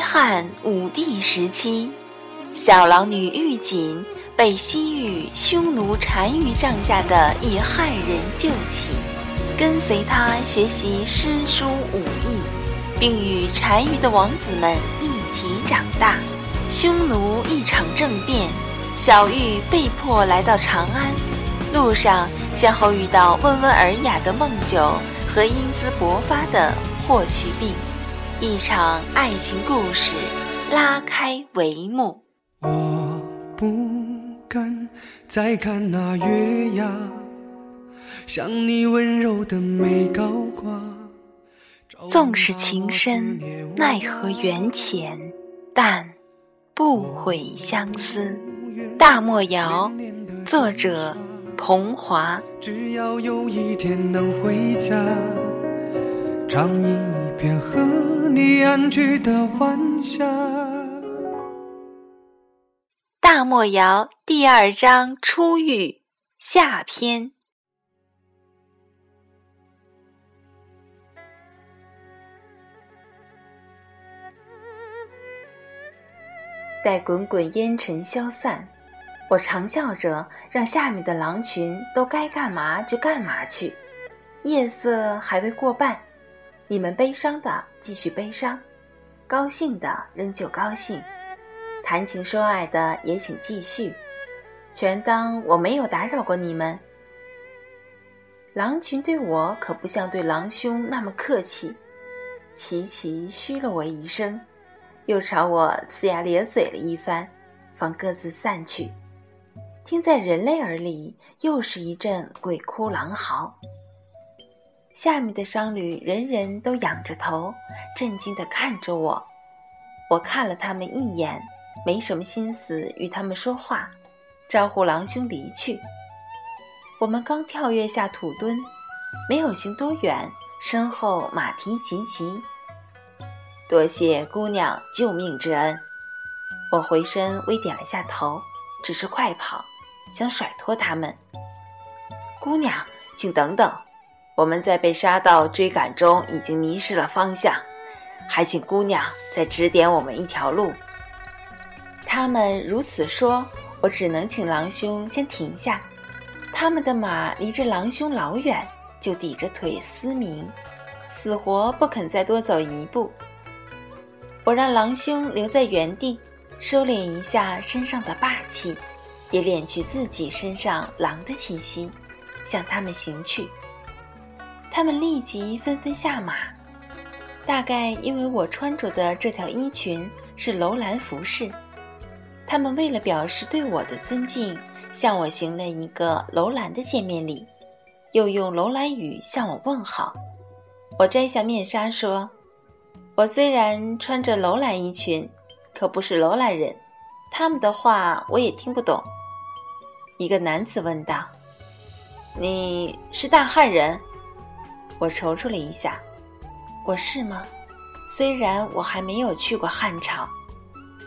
汉武帝时期，小狼女玉锦被西域匈奴单于帐下的一汉人救起，跟随他学习诗书武艺，并与单于的王子们一起长大。匈奴一场政变，小玉被迫来到长安，路上先后遇到温文尔雅的孟九和英姿勃发的霍去病。一场爱情故事拉开帷幕。我不敢再看那月牙，像你温柔的眉高挂。纵使情深，奈何缘浅，但不悔相思。大漠谣，作者桐华。只要有一天能回家，唱一遍和。你安居的晚霞。大漠谣第二章初遇下篇。待滚滚烟尘消散，我长笑着，让下面的狼群都该干嘛就干嘛去。夜色还未过半。你们悲伤的继续悲伤，高兴的仍旧高兴，谈情说爱的也请继续，全当我没有打扰过你们。狼群对我可不像对狼兄那么客气，齐齐嘘了我一声，又朝我呲牙咧嘴了一番，方各自散去。听在人类耳里，又是一阵鬼哭狼嚎。下面的商旅人人都仰着头，震惊地看着我。我看了他们一眼，没什么心思与他们说话，招呼狼兄离去。我们刚跳跃下土墩，没有行多远，身后马蹄急急。多谢姑娘救命之恩。我回身微点了下头，只是快跑，想甩脱他们。姑娘，请等等。我们在被杀到追赶中已经迷失了方向，还请姑娘再指点我们一条路。他们如此说，我只能请郎兄先停下。他们的马离着郎兄老远，就抵着腿嘶鸣，死活不肯再多走一步。我让郎兄留在原地，收敛一下身上的霸气，也敛去自己身上狼的气息，向他们行去。他们立即纷纷下马，大概因为我穿着的这条衣裙是楼兰服饰，他们为了表示对我的尊敬，向我行了一个楼兰的见面礼，又用楼兰语向我问好。我摘下面纱说：“我虽然穿着楼兰衣裙，可不是楼兰人，他们的话我也听不懂。”一个男子问道：“你是大汉人？”我踌躇了一下，我是吗？虽然我还没有去过汉朝，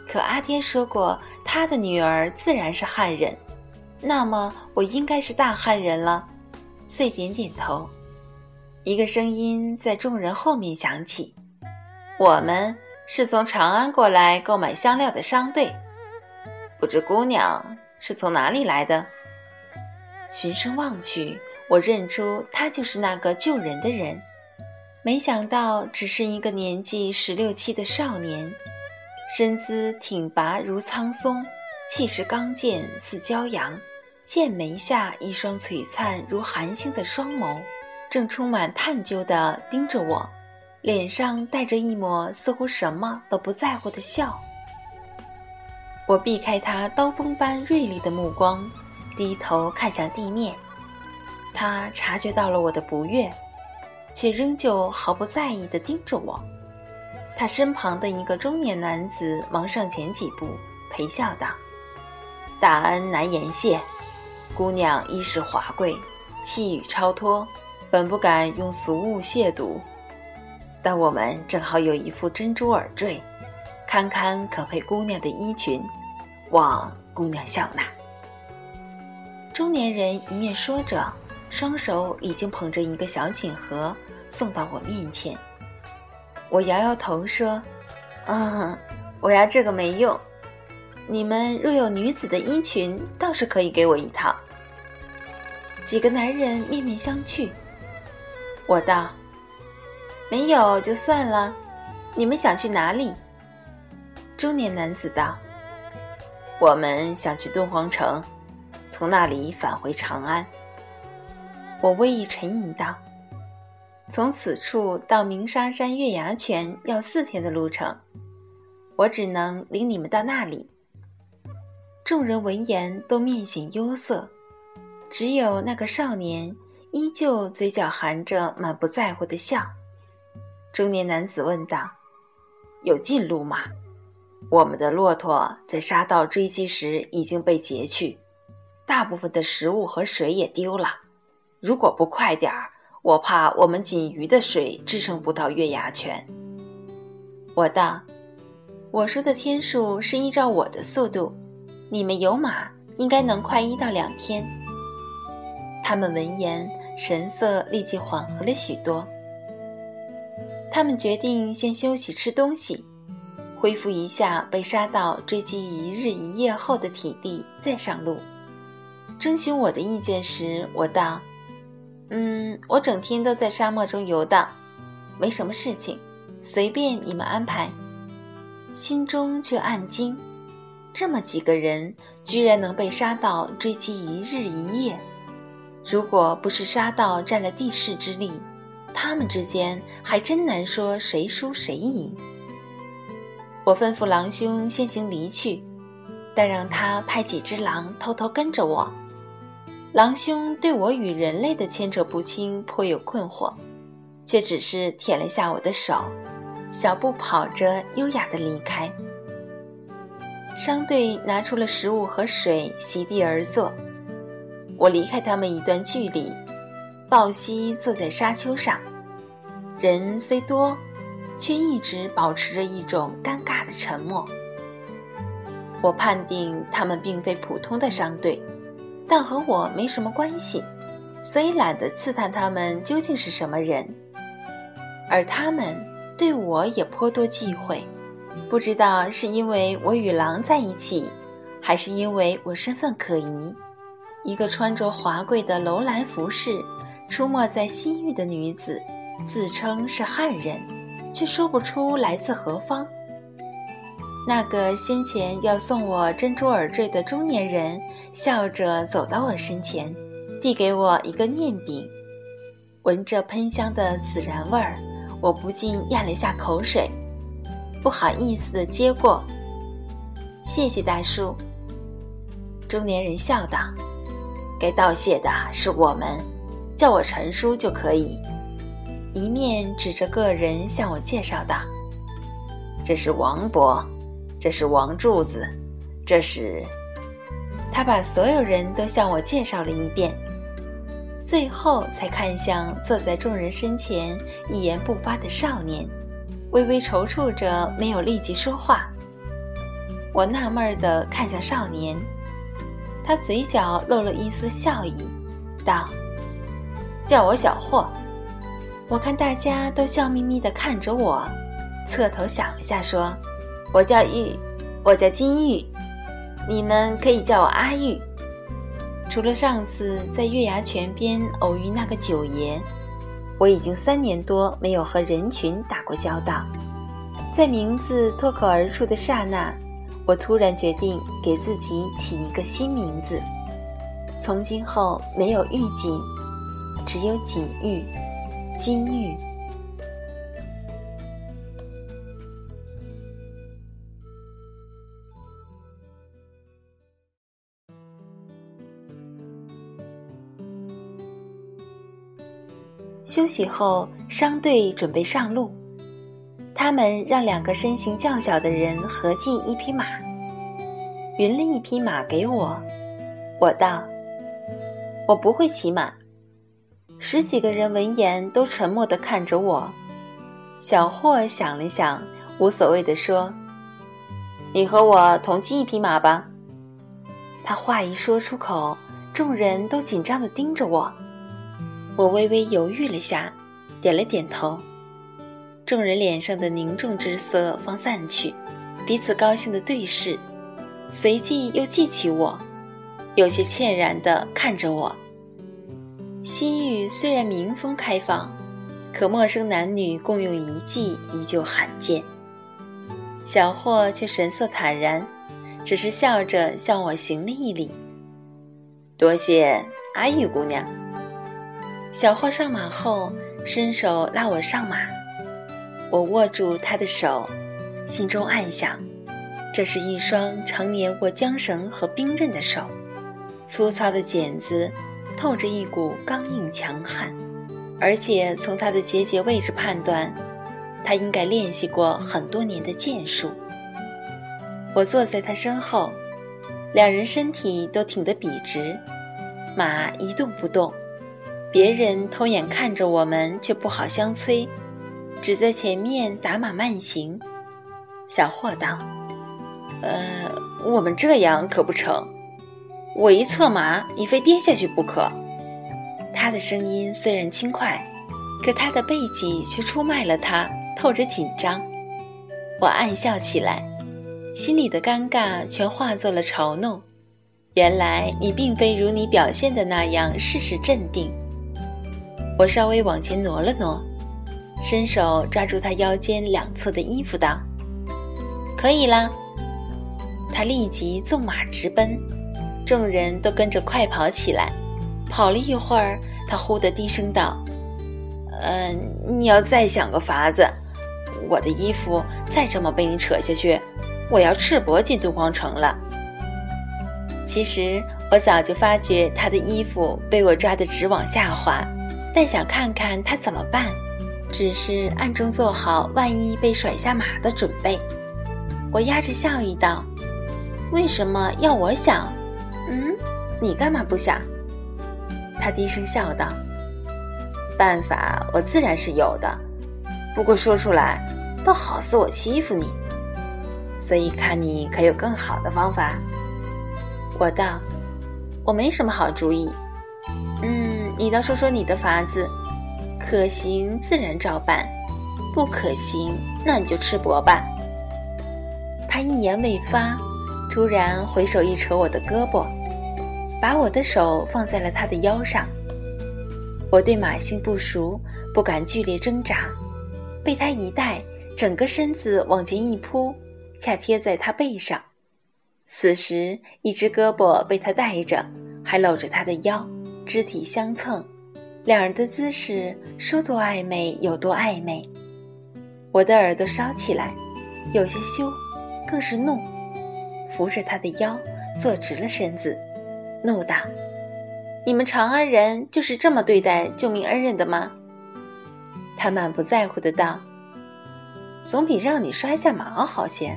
可阿爹说过他的女儿自然是汉人，那么我应该是大汉人了。遂点点头。一个声音在众人后面响起：“我们是从长安过来购买香料的商队，不知姑娘是从哪里来的？”循声望去。我认出他就是那个救人的人，没想到只是一个年纪十六七的少年，身姿挺拔如苍松，气势刚健似骄阳，剑眉下一双璀璨如寒星的双眸，正充满探究地盯着我，脸上带着一抹似乎什么都不在乎的笑。我避开他刀锋般锐利的目光，低头看向地面。他察觉到了我的不悦，却仍旧毫不在意地盯着我。他身旁的一个中年男子忙上前几步，陪笑道：“大恩难言谢，姑娘衣饰华贵，气宇超脱，本不敢用俗物亵渎。但我们正好有一副珍珠耳坠，堪堪可配姑娘的衣裙，望姑娘笑纳。”中年人一面说着，双手已经捧着一个小锦盒送到我面前。我摇摇头说：“啊，我要这个没用。你们若有女子的衣裙，倒是可以给我一套。”几个男人面面相觑。我道：“没有就算了。你们想去哪里？”中年男子道：“我们想去敦煌城，从那里返回长安。”我微一沉吟道。从此处到鸣沙山月牙泉要四天的路程，我只能领你们到那里。众人闻言都面显忧色，只有那个少年依旧嘴角含着满不在乎的笑。中年男子问道：“有近路吗？我们的骆驼在沙道追击时已经被劫去，大部分的食物和水也丢了。如果不快点儿。”我怕我们仅余的水支撑不到月牙泉。我道：“我说的天数是依照我的速度，你们有马，应该能快一到两天。”他们闻言，神色立即缓和了许多。他们决定先休息吃东西，恢复一下被沙盗追击一日一夜后的体力，再上路。征询我的意见时，我道。嗯，我整天都在沙漠中游荡，没什么事情，随便你们安排。心中却暗惊：这么几个人，居然能被沙盗追击一日一夜。如果不是沙盗占了地势之力，他们之间还真难说谁输谁赢。我吩咐狼兄先行离去，但让他派几只狼偷偷跟着我。狼兄对我与人类的牵扯不清颇有困惑，却只是舔了下我的手，小步跑着优雅地离开。商队拿出了食物和水，席地而坐。我离开他们一段距离，抱膝坐在沙丘上。人虽多，却一直保持着一种尴尬的沉默。我判定他们并非普通的商队。但和我没什么关系，所以懒得刺探他们究竟是什么人。而他们对我也颇多忌讳，不知道是因为我与狼在一起，还是因为我身份可疑。一个穿着华贵的楼兰服饰、出没在西域的女子，自称是汉人，却说不出来自何方。那个先前要送我珍珠耳坠的中年人，笑着走到我身前，递给我一个面饼。闻着喷香的孜然味儿，我不禁咽了下口水，不好意思的接过。谢谢大叔。中年人笑道：“该道谢的是我们，叫我陈叔就可以。”一面指着个人向我介绍道：“这是王伯。”这是王柱子，这是他把所有人都向我介绍了一遍，最后才看向坐在众人身前一言不发的少年，微微踌躇着没有立即说话。我纳闷的看向少年，他嘴角露了一丝笑意，道：“叫我小霍。”我看大家都笑眯眯的看着我，侧头想了下，说。我叫玉，我叫金玉，你们可以叫我阿玉。除了上次在月牙泉边偶遇那个九爷，我已经三年多没有和人群打过交道。在名字脱口而出的刹那，我突然决定给自己起一个新名字。从今后没有玉锦，只有锦玉，金玉。休息后，商队准备上路。他们让两个身形较小的人合进一匹马，匀了一匹马给我。我道：“我不会骑马。”十几个人闻言都沉默地看着我。小霍想了想，无所谓地说：“你和我同骑一匹马吧。”他话一说出口，众人都紧张地盯着我。我微微犹豫了下，点了点头。众人脸上的凝重之色方散去，彼此高兴的对视，随即又记起我，有些歉然地看着我。西域虽然民风开放，可陌生男女共用一骑依旧罕见。小霍却神色坦然，只是笑着向我行了一礼，多谢阿玉姑娘。小霍上马后，伸手拉我上马，我握住他的手，心中暗想：这是一双常年握缰绳和兵刃的手，粗糙的茧子透着一股刚硬强悍，而且从他的结节位置判断，他应该练习过很多年的剑术。我坐在他身后，两人身体都挺得笔直，马一动不动。别人偷眼看着我们，却不好相催，只在前面打马慢行。小霍道：“呃，我们这样可不成，我一策马，你非跌下去不可。”他的声音虽然轻快，可他的背脊却出卖了他，透着紧张。我暗笑起来，心里的尴尬全化作了嘲弄。原来你并非如你表现的那样事事镇定。我稍微往前挪了挪，伸手抓住他腰间两侧的衣服，道：“可以啦。”他立即纵马直奔，众人都跟着快跑起来。跑了一会儿，他忽地低声道：“嗯，你要再想个法子，我的衣服再这么被你扯下去，我要赤膊进东皇城了。”其实我早就发觉他的衣服被我抓得直往下滑。但想看看他怎么办，只是暗中做好万一被甩下马的准备。我压着笑意道：“为什么要我想？嗯，你干嘛不想？”他低声笑道：“办法我自然是有的，不过说出来，倒好似我欺负你。所以看你可有更好的方法。”我道：“我没什么好主意。”你倒说说你的法子，可行自然照办，不可行那你就吃薄吧。他一言未发，突然回手一扯我的胳膊，把我的手放在了他的腰上。我对马性不熟，不敢剧烈挣扎，被他一带，整个身子往前一扑，恰贴在他背上。此时一只胳膊被他带着，还搂着他的腰。肢体相蹭，两人的姿势说多暧昧有多暧昧。我的耳朵烧起来，有些羞，更是怒，扶着他的腰，坐直了身子，怒道：“你们长安人就是这么对待救命恩人的吗？”他满不在乎的道：“总比让你摔下马好些。”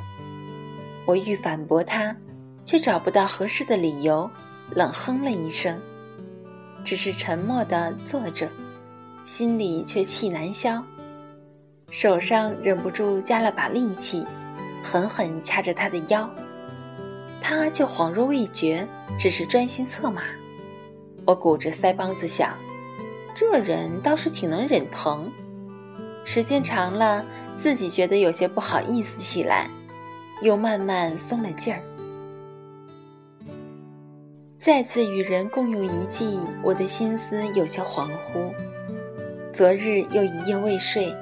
我欲反驳他，却找不到合适的理由，冷哼了一声。只是沉默地坐着，心里却气难消，手上忍不住加了把力气，狠狠掐着他的腰，他却恍若未觉，只是专心策马。我鼓着腮帮子想，这人倒是挺能忍疼。时间长了，自己觉得有些不好意思起来，又慢慢松了劲儿。再次与人共用一计，我的心思有些恍惚。昨日又一夜未睡，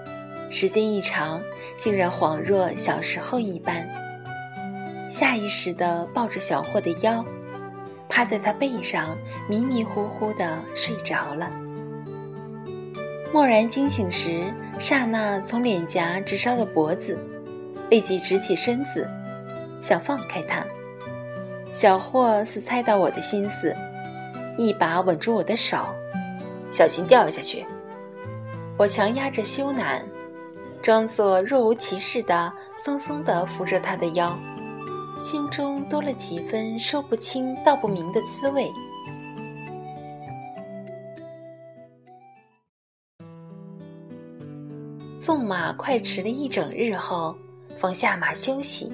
时间一长，竟然恍若小时候一般。下意识地抱着小霍的腰，趴在他背上，迷迷糊糊地睡着了。蓦然惊醒时，刹那从脸颊直烧到脖子，立即直起身子，想放开他。小霍似猜到我的心思，一把稳住我的手，小心掉下去。我强压着羞赧，装作若无其事的松松地扶着他的腰，心中多了几分说不清道不明的滋味。纵马快驰了一整日后，方下马休息。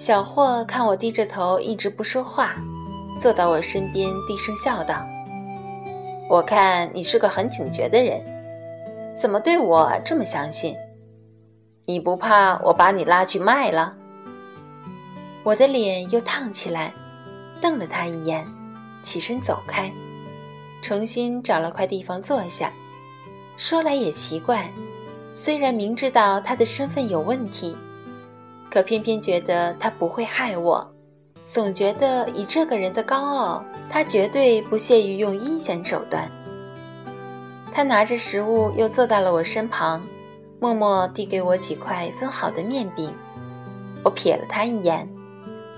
小霍看我低着头一直不说话，坐到我身边，低声笑道：“我看你是个很警觉的人，怎么对我这么相信？你不怕我把你拉去卖了？”我的脸又烫起来，瞪了他一眼，起身走开，重新找了块地方坐下。说来也奇怪。虽然明知道他的身份有问题，可偏偏觉得他不会害我，总觉得以这个人的高傲，他绝对不屑于用阴险手段。他拿着食物又坐到了我身旁，默默递给我几块分好的面饼。我瞥了他一眼，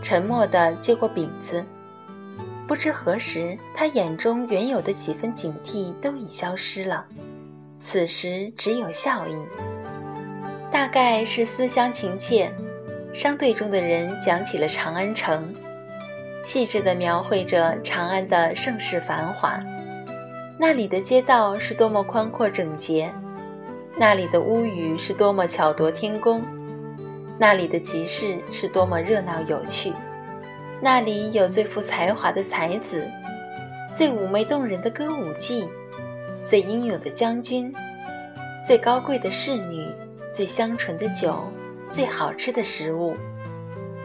沉默地接过饼子。不知何时，他眼中原有的几分警惕都已消失了。此时只有笑意，大概是思乡情切。商队中的人讲起了长安城，细致地描绘着长安的盛世繁华。那里的街道是多么宽阔整洁，那里的屋宇是多么巧夺天工，那里的集市是多么热闹有趣。那里有最富才华的才子，最妩媚动人的歌舞伎。最英勇的将军，最高贵的侍女，最香醇的酒，最好吃的食物，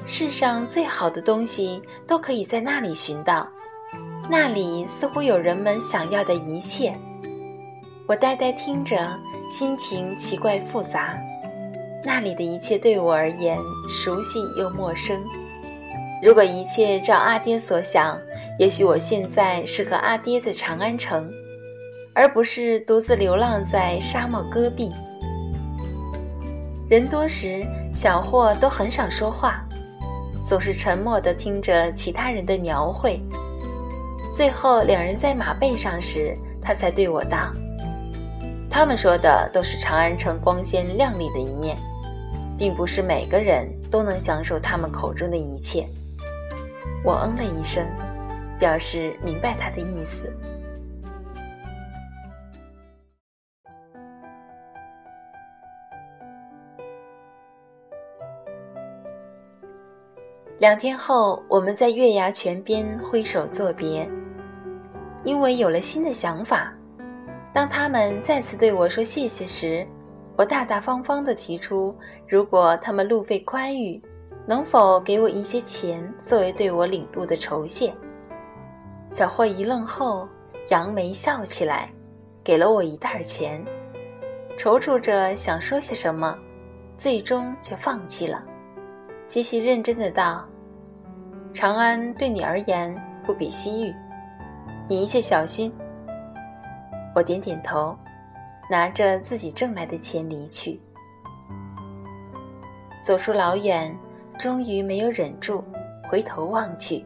世上最好的东西都可以在那里寻到。那里似乎有人们想要的一切。我呆呆听着，心情奇怪复杂。那里的一切对我而言熟悉又陌生。如果一切照阿爹所想，也许我现在是和阿爹在长安城。而不是独自流浪在沙漠戈壁。人多时，小霍都很少说话，总是沉默地听着其他人的描绘。最后，两人在马背上时，他才对我道：“他们说的都是长安城光鲜亮丽的一面，并不是每个人都能享受他们口中的一切。”我嗯了一声，表示明白他的意思。两天后，我们在月牙泉边挥手作别。因为有了新的想法，当他们再次对我说谢谢时，我大大方方地提出，如果他们路费宽裕，能否给我一些钱作为对我领路的酬谢？小霍一愣后，扬眉笑起来，给了我一袋钱。踌躇着想说些什么，最终却放弃了。极其认真的道：“长安对你而言不比西域，你一切小心。”我点点头，拿着自己挣来的钱离去。走出老远，终于没有忍住，回头望去。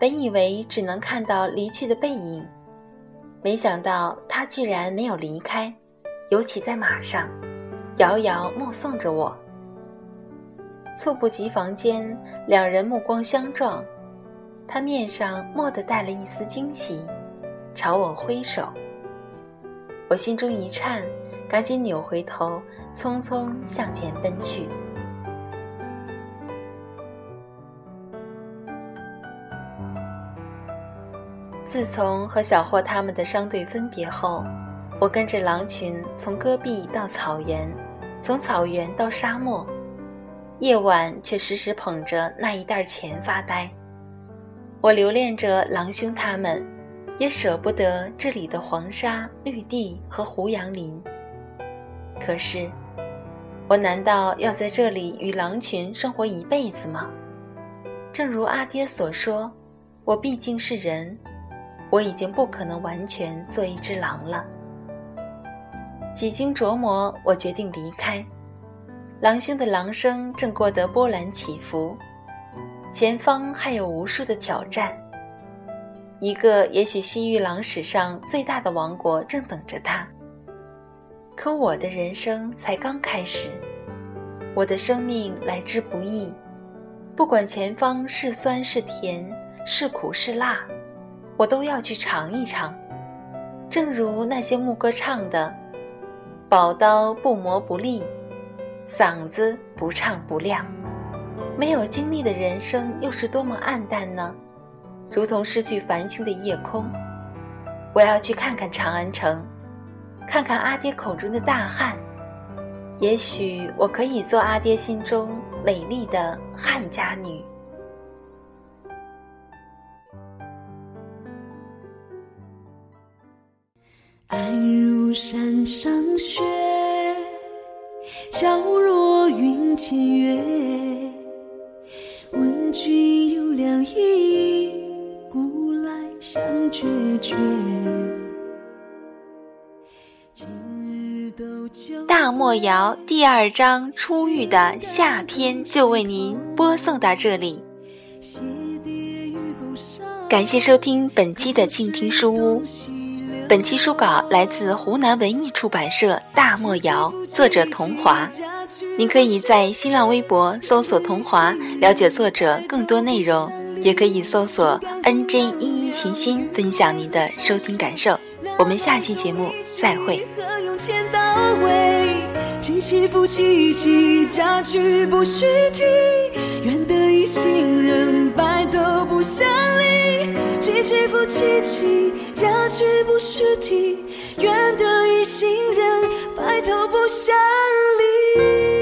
本以为只能看到离去的背影，没想到他居然没有离开，尤其在马上，遥遥目送着我。猝不及防间，两人目光相撞，他面上蓦地带了一丝惊喜，朝我挥手。我心中一颤，赶紧扭回头，匆匆向前奔去。自从和小霍他们的商队分别后，我跟着狼群从戈壁到草原，从草原到沙漠。夜晚却时时捧着那一袋钱发呆，我留恋着狼兄他们，也舍不得这里的黄沙、绿地和胡杨林。可是，我难道要在这里与狼群生活一辈子吗？正如阿爹所说，我毕竟是人，我已经不可能完全做一只狼了。几经琢磨，我决定离开。狼兄的狼生正过得波澜起伏，前方还有无数的挑战。一个也许西域狼史上最大的王国正等着他，可我的人生才刚开始。我的生命来之不易，不管前方是酸是甜，是苦是辣，我都要去尝一尝。正如那些牧歌唱的：“宝刀不磨不利，嗓子不唱不亮。”没有经历的人生又是多么暗淡呢？如同失去繁星的夜空。我要去看看长安城，看看阿爹口中的大汉。也许我可以做阿爹心中美丽的汉家女。爱如山上雪，皎若云间月。问君有了意，故来相决绝。今日斗酒大漠谣第二章初遇的下篇就为您播送到这里，感谢收听本期的静听书屋。本期书稿来自湖南文艺出版社《大漠谣》，作者童华。您可以在新浪微博搜索“童华”了解作者更多内容，也可以搜索 “nj 一一琴心”分享您的收听感受。我们下期节目再会。起起伏起起，家具不许提，愿得一行人，白头不相。凄凄复凄凄嫁娶不须啼愿得一心人白头不相离。